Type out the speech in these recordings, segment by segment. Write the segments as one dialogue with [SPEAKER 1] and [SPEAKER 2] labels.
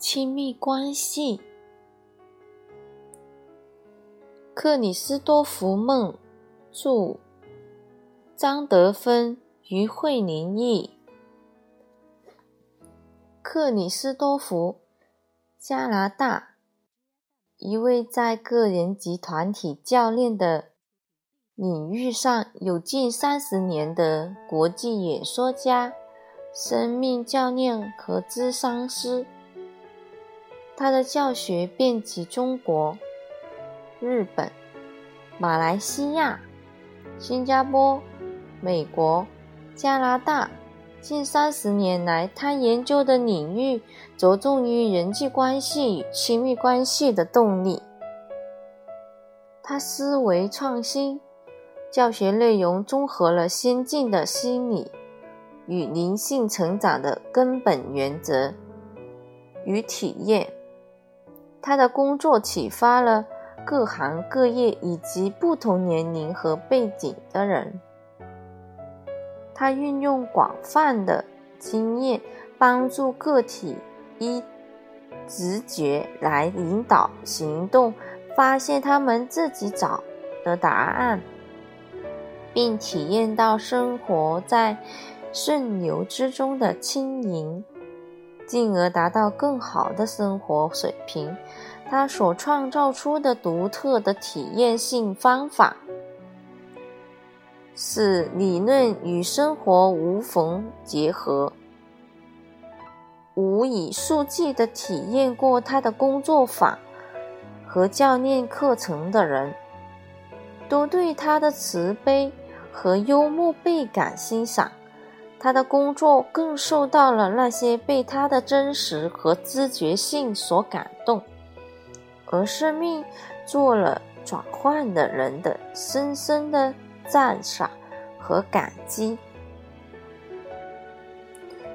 [SPEAKER 1] 亲密关系。克里斯多福·梦著，张德芬、于慧玲译。克里斯多福，加拿大，一位在个人及团体教练的领域上有近三十年的国际演说家、生命教练和咨商师。他的教学遍及中国、日本、马来西亚、新加坡、美国、加拿大。近三十年来，他研究的领域着重于人际关系与亲密关系的动力。他思维创新，教学内容综合了先进的心理与灵性成长的根本原则与体验。他的工作启发了各行各业以及不同年龄和背景的人。他运用广泛的经验，帮助个体依直觉来引导行动，发现他们自己找的答案，并体验到生活在顺流之中的轻盈。进而达到更好的生活水平。他所创造出的独特的体验性方法，使理论与生活无缝结合。无以数计的体验过他的工作坊和教练课程的人，都对他的慈悲和幽默倍感欣赏。他的工作更受到了那些被他的真实和知觉性所感动，而生命做了转换的人的深深的赞赏和感激。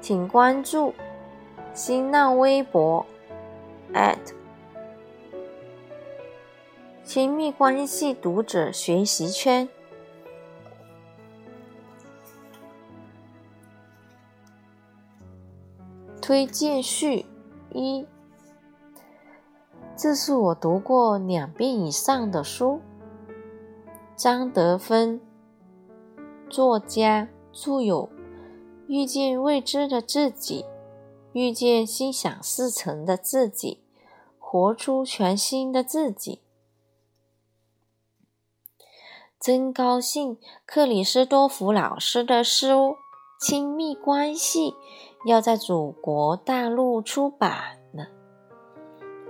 [SPEAKER 1] 请关注新浪微博亲密关系读者学习圈。推荐序一：这是我读过两遍以上的书。张德芬，作家，著有《遇见未知的自己》《遇见心想事成的自己》《活出全新的自己》。真高兴，克里斯多福老师的书《亲密关系》。要在祖国大陆出版了。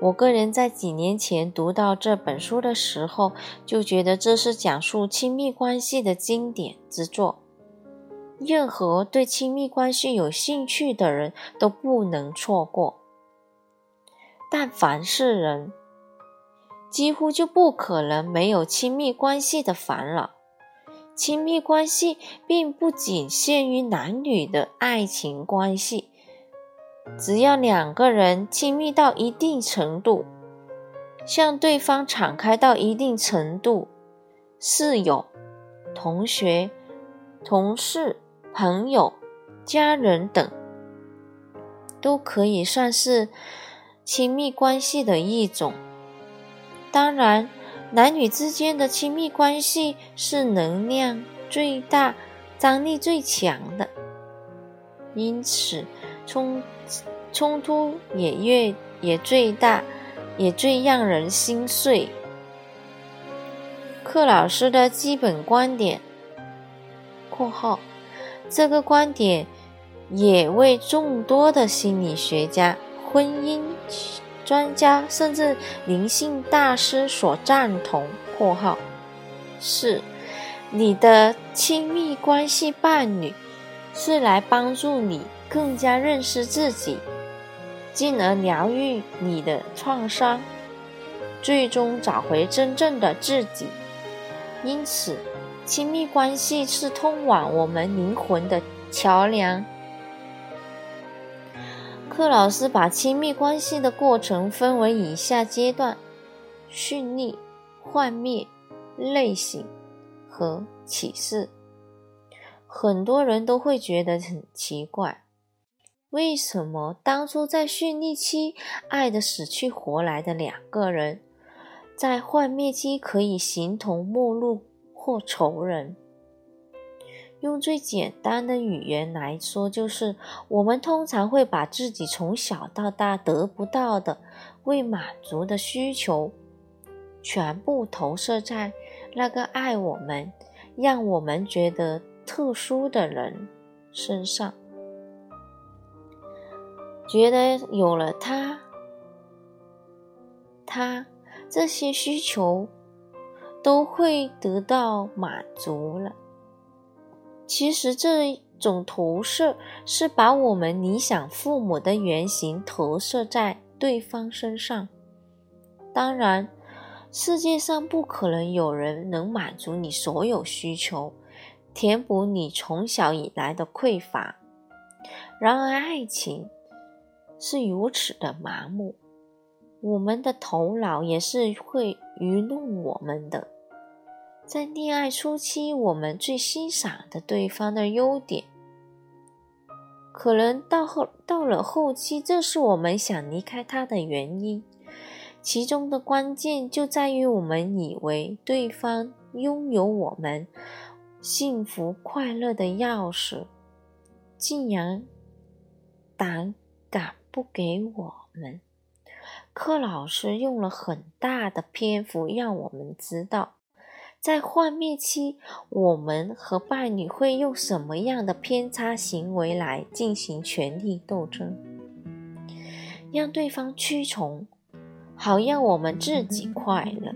[SPEAKER 1] 我个人在几年前读到这本书的时候，就觉得这是讲述亲密关系的经典之作，任何对亲密关系有兴趣的人都不能错过。但凡是人，几乎就不可能没有亲密关系的烦恼。亲密关系并不仅限于男女的爱情关系，只要两个人亲密到一定程度，向对方敞开到一定程度，室友、同学、同事、朋友、家人等，都可以算是亲密关系的一种。当然。男女之间的亲密关系是能量最大、张力最强的，因此冲冲突也越也最大，也最让人心碎。克老师的基本观点（括号）这个观点也为众多的心理学家、婚姻。专家甚至灵性大师所赞同（括号四你的亲密关系伴侣是来帮助你更加认识自己，进而疗愈你的创伤，最终找回真正的自己。因此，亲密关系是通往我们灵魂的桥梁。克老师把亲密关系的过程分为以下阶段：训逆、幻灭、类型和启示。很多人都会觉得很奇怪，为什么当初在绚丽期爱的死去活来的两个人，在幻灭期可以形同陌路或仇人？用最简单的语言来说，就是我们通常会把自己从小到大得不到的、未满足的需求，全部投射在那个爱我们、让我们觉得特殊的人身上。觉得有了他，他这些需求都会得到满足了。其实这种投射是把我们理想父母的原型投射在对方身上。当然，世界上不可能有人能满足你所有需求，填补你从小以来的匮乏。然而，爱情。是如此的麻木，我们的头脑也是会愚弄我们的。在恋爱初期，我们最欣赏的对方的优点，可能到后到了后期，这是我们想离开他的原因。其中的关键就在于我们以为对方拥有我们幸福快乐的钥匙，竟然胆敢。不给我们，柯老师用了很大的篇幅让我们知道，在幻灭期，我们和伴侣会用什么样的偏差行为来进行权力斗争，让对方屈从，好让我们自己快乐。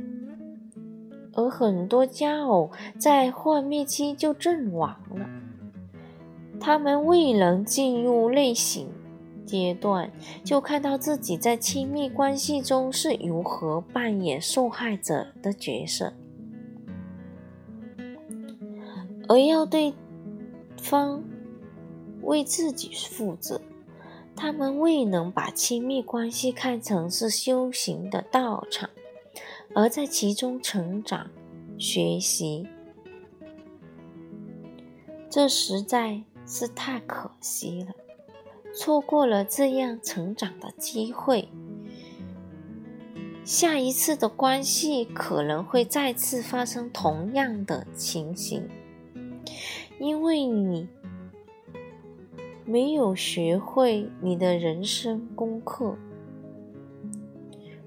[SPEAKER 1] 而很多佳偶在幻灭期就阵亡了，他们未能进入内省。阶段就看到自己在亲密关系中是如何扮演受害者的角色，而要对方为自己负责。他们未能把亲密关系看成是修行的道场，而在其中成长、学习，这实在是太可惜了。错过了这样成长的机会，下一次的关系可能会再次发生同样的情形，因为你没有学会你的人生功课。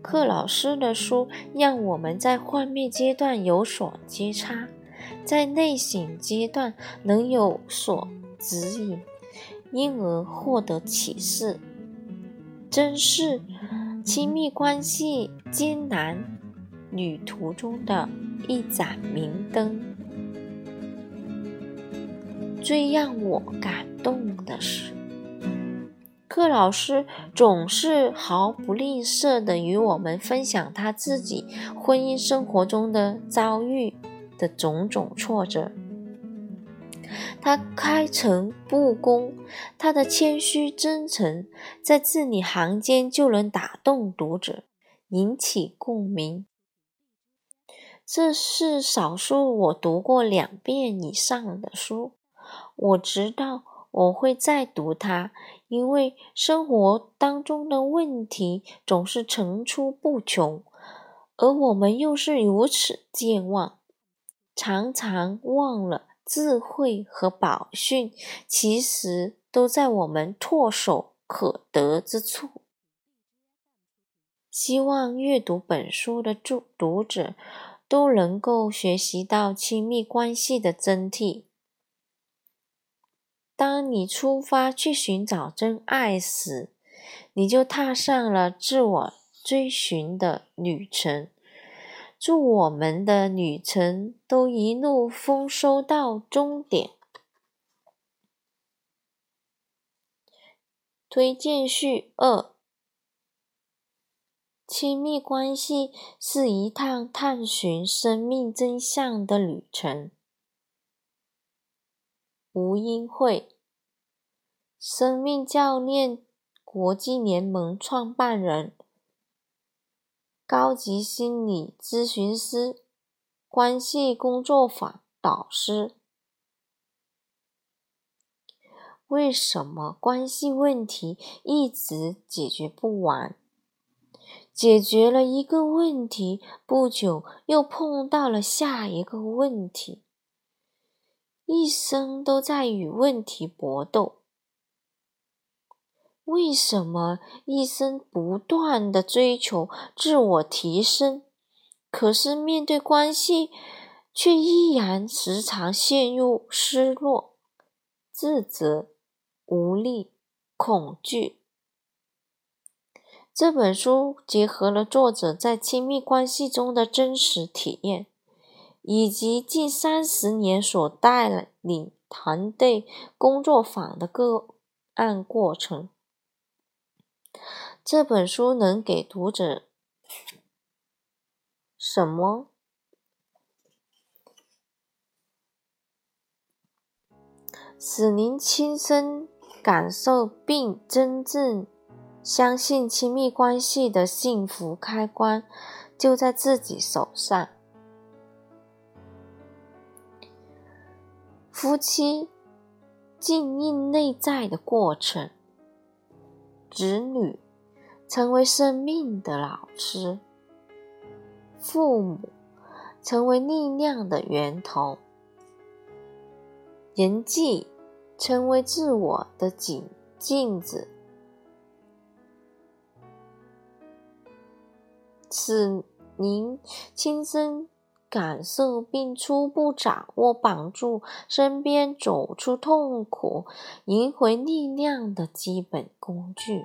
[SPEAKER 1] 克老师的书让我们在幻灭阶段有所觉察，在内省阶段能有所指引。因而获得启示，真是亲密关系艰难旅途中的一盏明灯。最让我感动的是，克老师总是毫不吝啬的与我们分享他自己婚姻生活中的遭遇的种种挫折。他开诚布公，他的谦虚真诚，在字里行间就能打动读者，引起共鸣。这是少数我读过两遍以上的书。我知道我会再读它，因为生活当中的问题总是层出不穷，而我们又是如此健忘，常常忘了。智慧和宝训，其实都在我们唾手可得之处。希望阅读本书的读读者都能够学习到亲密关系的真谛。当你出发去寻找真爱时，你就踏上了自我追寻的旅程。祝我们的旅程都一路丰收到终点。推荐序二：亲密关系是一趟探寻生命真相的旅程。吴英慧，生命教练国际联盟创办人。高级心理咨询师、关系工作坊导师。为什么关系问题一直解决不完？解决了一个问题，不久又碰到了下一个问题，一生都在与问题搏斗。为什么一生不断的追求自我提升，可是面对关系，却依然时常陷入失落、自责、无力、恐惧？这本书结合了作者在亲密关系中的真实体验，以及近三十年所带领团队工作坊的个案过程。这本书能给读者什么？使您亲身感受并真正相信亲密关系的幸福开关就在自己手上。夫妻静应内在的过程，子女。成为生命的老师，父母成为力量的源头，人际成为自我的镜镜子，使您亲身感受并初步掌握帮助身边走出痛苦、赢回力量的基本工具。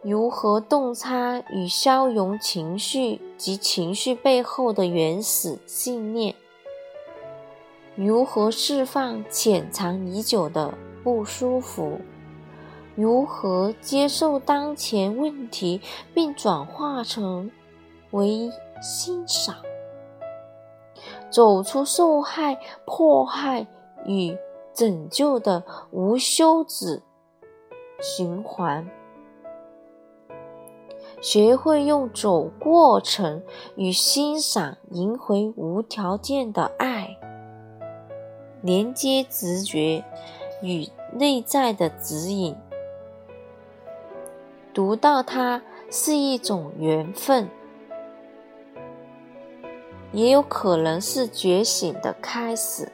[SPEAKER 1] 如何洞察与消融情绪及情绪背后的原始信念？如何释放潜藏已久的不舒服？如何接受当前问题并转化成为欣赏？走出受害、迫害与拯救的无休止循环？学会用走过程与欣赏赢回无条件的爱，连接直觉与内在的指引。读到它是一种缘分，也有可能是觉醒的开始。